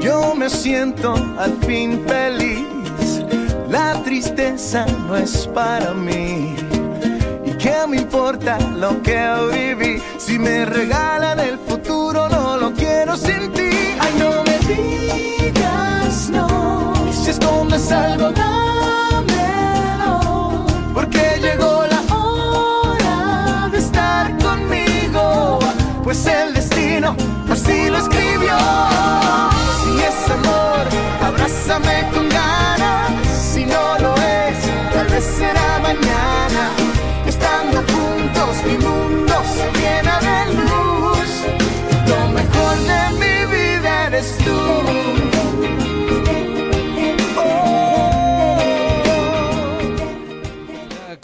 Yo me siento al fin feliz, la tristeza no es para mí. ¿Y qué me importa lo que viví? Si me regalan el futuro, no lo quiero sin dámelo. Porque llegó la hora de estar conmigo, pues el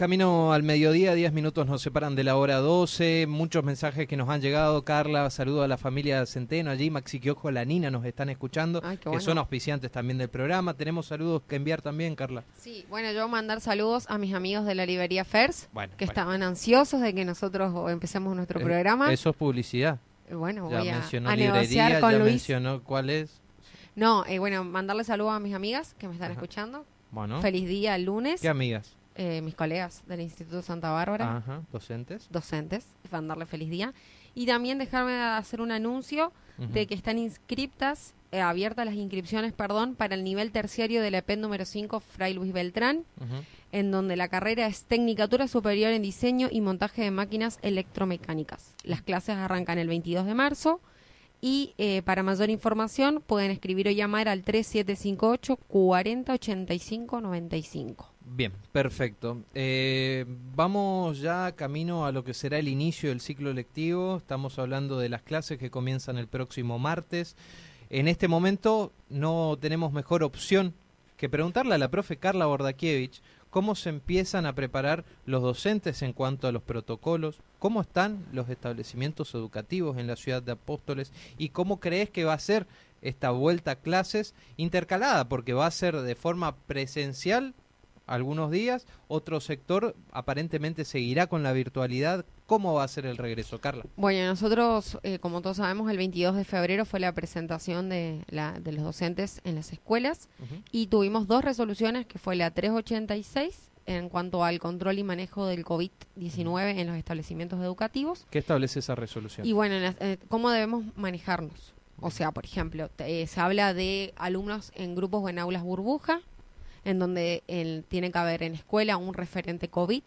Camino al mediodía, 10 minutos nos separan de la hora 12. Muchos mensajes que nos han llegado. Carla, saludo a la familia Centeno allí. Maxi Quiojo, la Nina nos están escuchando, Ay, que son auspiciantes también del programa. Tenemos saludos que enviar también, Carla. Sí, bueno, yo mandar saludos a mis amigos de la librería Fers, Bueno, que bueno. estaban ansiosos de que nosotros empecemos nuestro Eh, programa. Eso es publicidad. Eh, Bueno, Ya voy a, mencionó a librería, negociar con ya Luis. mencionó cuál es. No, eh, bueno, mandarle saludos a mis amigas que me están Ajá. escuchando. Bueno, Feliz día el lunes. ¿qué amigas? Eh, mis colegas del Instituto Santa Bárbara, Ajá, docentes. docentes, mandarle feliz día. Y también dejarme hacer un anuncio de que están inscriptas, eh, abiertas las inscripciones, perdón, para el nivel terciario del EPEN número 5 Fray Luis Beltrán, en donde la carrera es Tecnicatura Superior en Diseño y Montaje de Máquinas Electromecánicas. Las clases arrancan el 22 de marzo y eh, para mayor información pueden escribir o llamar al 3758 40 85 95. Bien, perfecto. Eh, vamos ya camino a lo que será el inicio del ciclo lectivo. Estamos hablando de las clases que comienzan el próximo martes. En este momento no tenemos mejor opción que preguntarle a la profe Carla Bordakiewicz cómo se empiezan a preparar los docentes en cuanto a los protocolos, cómo están los establecimientos educativos en la ciudad de Apóstoles y cómo crees que va a ser esta vuelta a clases intercalada, porque va a ser de forma presencial algunos días, otro sector aparentemente seguirá con la virtualidad. ¿Cómo va a ser el regreso, Carla? Bueno, nosotros, eh, como todos sabemos, el 22 de febrero fue la presentación de, la, de los docentes en las escuelas y tuvimos dos resoluciones, que fue la 386 en cuanto al control y manejo del COVID-19 en los establecimientos educativos ¿Qué establece esa resolución? y bueno, en las- eh, ¿cómo debemos manejarnos? O sea, por ejemplo, te- eh, se habla de alumnos en grupos o en aulas burbuja, en donde el- tiene que haber en escuela un referente COVID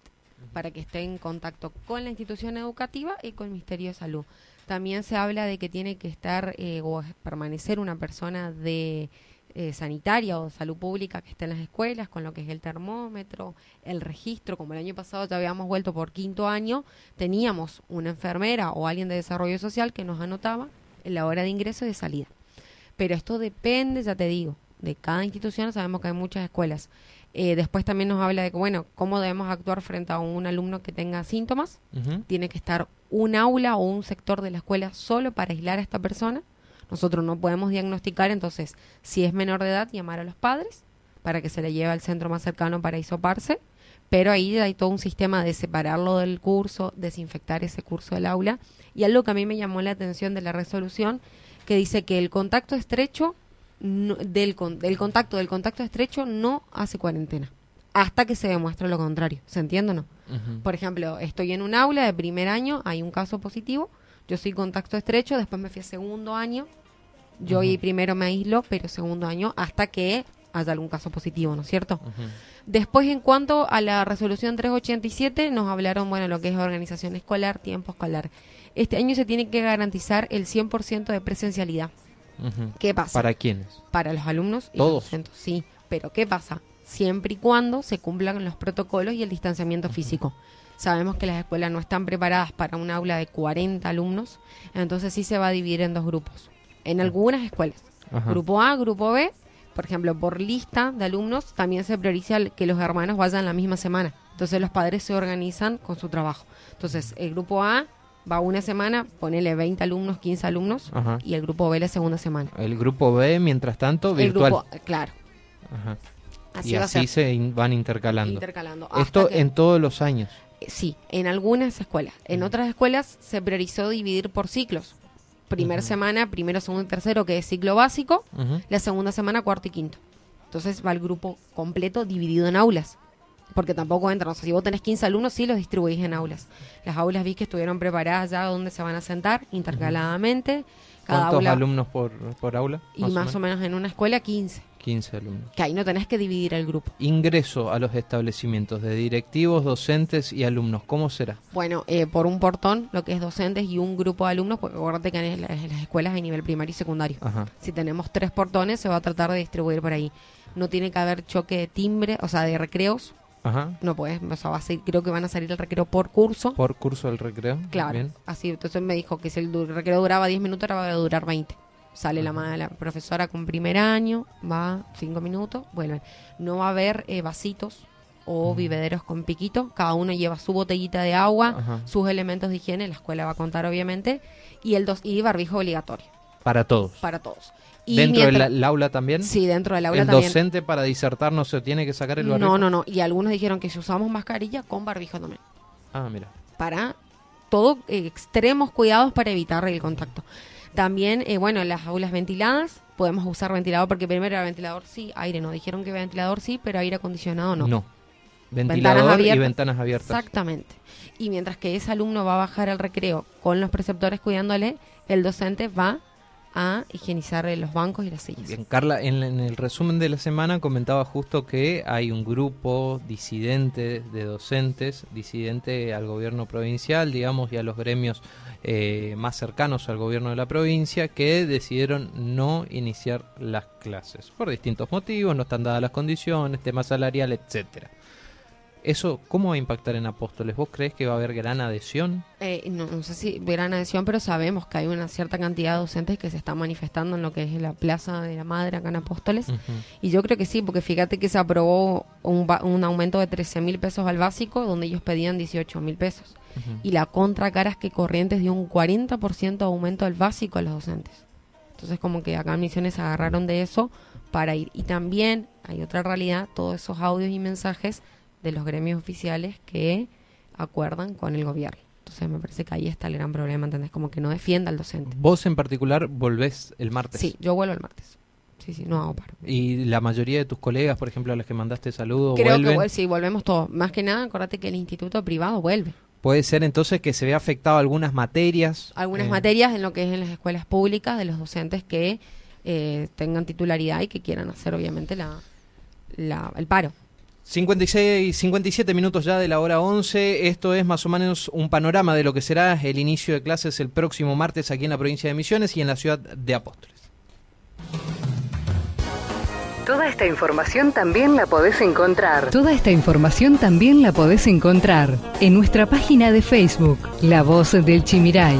para que esté en contacto con la institución educativa y con el Ministerio de Salud. También se habla de que tiene que estar eh, o permanecer una persona de eh, sanitaria o de salud pública que esté en las escuelas, con lo que es el termómetro, el registro. Como el año pasado ya habíamos vuelto por quinto año, teníamos una enfermera o alguien de desarrollo social que nos anotaba en la hora de ingreso y de salida. Pero esto depende, ya te digo, de cada institución. Sabemos que hay muchas escuelas. Eh, después también nos habla de que, bueno, cómo debemos actuar frente a un alumno que tenga síntomas. Tiene que estar un aula o un sector de la escuela solo para aislar a esta persona. Nosotros no podemos diagnosticar, entonces, si es menor de edad, llamar a los padres para que se le lleve al centro más cercano para hisoparse. Pero ahí hay todo un sistema de separarlo del curso, desinfectar ese curso del aula. Y algo que a mí me llamó la atención de la resolución, que dice que el contacto estrecho no- del, con- del contacto del contacto estrecho no hace cuarentena hasta que se demuestre lo contrario. ¿Se entiende o no? Por ejemplo, estoy en un aula de primer año, hay un caso positivo, yo soy contacto estrecho, después me fui a segundo año, yo ahí primero me aíslo, pero segundo año hasta que haya algún caso positivo, ¿no es cierto? Después, en cuanto a la resolución 387, nos hablaron, bueno, lo que es organización escolar, tiempo escolar. Este año se tiene que garantizar el 100% de presencialidad. ¿Qué pasa? ¿Para quiénes? para los alumnos y Todos. los docentes, sí. Pero ¿qué pasa? Siempre y cuando se cumplan los protocolos y el distanciamiento físico. Sabemos que las escuelas no están preparadas para un aula de 40 alumnos, entonces sí se va a dividir en dos grupos. En algunas escuelas. Ajá. Grupo A, grupo B, por ejemplo, por lista de alumnos también se prioriza que los hermanos vayan la misma semana. Entonces los padres se organizan con su trabajo. Entonces el grupo A va una semana, ponele 20 alumnos, 15 alumnos, Ajá. y el grupo B la segunda semana. El grupo B, mientras tanto, El virtual. grupo, claro. Ajá. Así y va a así ser. se in- van intercalando. Intercalando. Esto que- en todos los años. Sí, en algunas escuelas. En otras escuelas se priorizó dividir por ciclos. Primer Ujú. semana, primero, segundo y tercero, que es ciclo básico. La segunda semana, cuarto y quinto. Entonces va el grupo completo dividido en aulas. Porque tampoco entran. O sea, si vos tenés 15 alumnos, sí los distribuís en aulas. Las aulas vi que estuvieron preparadas ya donde se van a sentar intercaladamente. Cada ¿Cuántos aula. alumnos por, por aula? y más o menos en una escuela, 15. 15 alumnos. Que ahí no tenés que dividir el grupo. Ingreso a los establecimientos de directivos, docentes y alumnos. ¿Cómo será? Bueno, eh, por un portón, lo que es docentes y un grupo de alumnos, porque acuérdate que en las, en las escuelas hay nivel primario y secundario. Ajá. Si tenemos tres portones, se va a tratar de distribuir por ahí. No tiene que haber choque de timbre, o sea, de recreos. Ajá. No puedes, o sea, va a ser- creo que van a salir el recreo por curso. Por curso del recreo. Claro, Bien. así. Entonces me dijo que si el recreo duraba 10 minutos, ahora va a durar 20. Sale la, la profesora con primer año, va 5 minutos, vuelven. No va a haber eh, vasitos o vivederos con piquito. Cada uno lleva su botellita de agua, Ajá. sus elementos de higiene, la escuela va a contar obviamente, y el dos y barbijo obligatorio Para todos. para todos. Y ¿Dentro del mientras- el aula también? Sí, dentro del aula ¿El también. docente para disertar no se tiene que sacar el barbijo? No, no, no. Y algunos dijeron que si usamos mascarilla, con barbijo también. Ah, mira. Para todo, eh, extremos cuidados para evitar el contacto. También, eh, bueno, las aulas ventiladas, podemos usar ventilador, porque primero era ventilador sí, aire no. Dijeron que ventilador sí, pero aire acondicionado no. No. Ventilador y abiertas. ventanas abiertas. Exactamente. Y mientras que ese alumno va a bajar al recreo con los preceptores cuidándole, el docente va a higienizar eh, los bancos y las sillas. Bien, Carla, en, el resumen de la semana comentaba justo que hay un grupo disidente de docentes, disidente al gobierno provincial, digamos, y a los gremios eh, más cercanos al gobierno de la provincia, que decidieron no iniciar las clases por distintos motivos, no están dadas las condiciones, tema salarial, etcétera. ¿Eso cómo va a impactar en Apóstoles? ¿Vos crees que va a haber gran adhesión? Eh, no, no sé si gran adhesión, pero sabemos que hay una cierta cantidad de docentes que se están manifestando en lo que es la Plaza de la Madre acá en Apóstoles. Y yo creo que sí, porque fíjate que se aprobó un, un aumento de 13 mil pesos al básico, donde ellos pedían 18 mil pesos. Y la contracara es que Corrientes dio un 40% de aumento al básico a los docentes. Entonces como que acá en Misiones se agarraron de eso para ir. Y también hay otra realidad, todos esos audios y mensajes de los gremios oficiales que acuerdan con el gobierno. Entonces me parece que ahí está el gran problema, ¿entendés? Como que no defienda al docente. Vos en particular volvés el martes. Sí, yo vuelvo el martes. Sí, sí, no hago paro. Y la mayoría de tus colegas, por ejemplo, a los que mandaste saludos, Creo vuelven. que sí, volvemos todos. Más que nada, acuérdate que el instituto privado vuelve. Puede ser entonces que se vea afectado algunas materias. Algunas eh, materias en lo que es en las escuelas públicas de los docentes que eh, tengan titularidad y que quieran hacer obviamente la, la- el paro. 56, 57 minutos ya de la hora 11. Esto es más o menos un panorama de lo que será el inicio de clases el próximo martes aquí en la provincia de Misiones y en la ciudad de Apóstoles. Toda esta información también la podés encontrar. Toda esta información también la podés encontrar en nuestra página de Facebook, La Voz del Chimiray.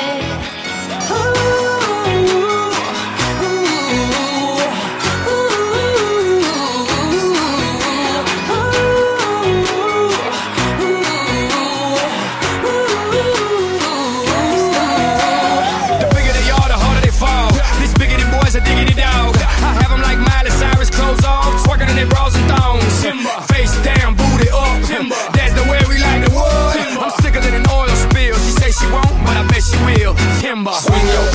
Will. Timber. Swing your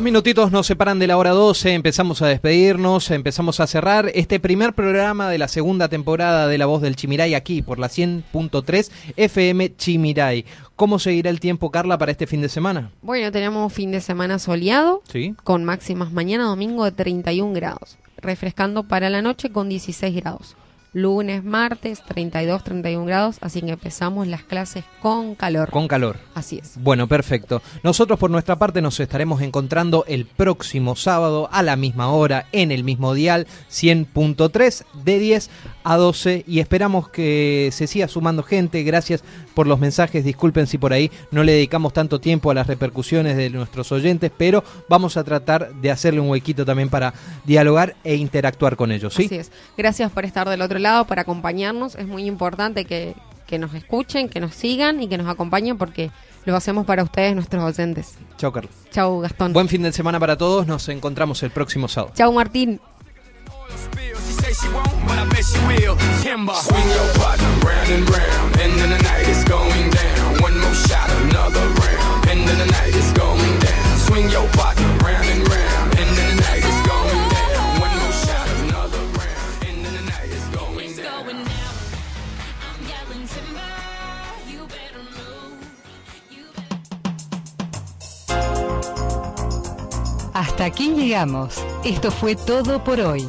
Dos minutitos nos separan de la hora 12, empezamos a despedirnos, empezamos a cerrar este primer programa de la segunda temporada de La Voz del Chimiray aquí por la 100.3 FM Chimiray. ¿Cómo seguirá el tiempo, Carla, para este fin de semana? Bueno, tenemos fin de semana soleado Sí. con máximas mañana domingo de 31 grados, refrescando para la noche con 16 grados. Lunes, martes, 32, 31 grados, así que empezamos las clases con calor. Con calor. Así es. Bueno, perfecto. Nosotros por nuestra parte nos estaremos encontrando el próximo sábado a la misma hora en el mismo dial 100.3 de 10 a 12 y esperamos que se siga sumando gente. Gracias por los mensajes. Disculpen si por ahí no le dedicamos tanto tiempo a las repercusiones de nuestros oyentes, pero vamos a tratar de hacerle un huequito también para dialogar e interactuar con ellos, ¿sí? Así es. Gracias por estar del otro lado, por acompañarnos. Es muy importante que, que nos escuchen, que nos sigan y que nos acompañen porque lo hacemos para ustedes, nuestros oyentes. Chao, Carlos. Chau, Gastón. Buen fin de semana para todos. Nos encontramos el próximo sábado. Chau, Martín. She say she won't, but I bet she will. Timber. Swing your partner round and round. End of the night is going down. One more shot, another round. End of the night is going down. Swing your partner round and round. End of the night is going down. One more shot, another round. End of the night is going It's down. going down. I'm yelling timber. You better move. You better. Hasta aquí llegamos. Esto fue todo por hoy.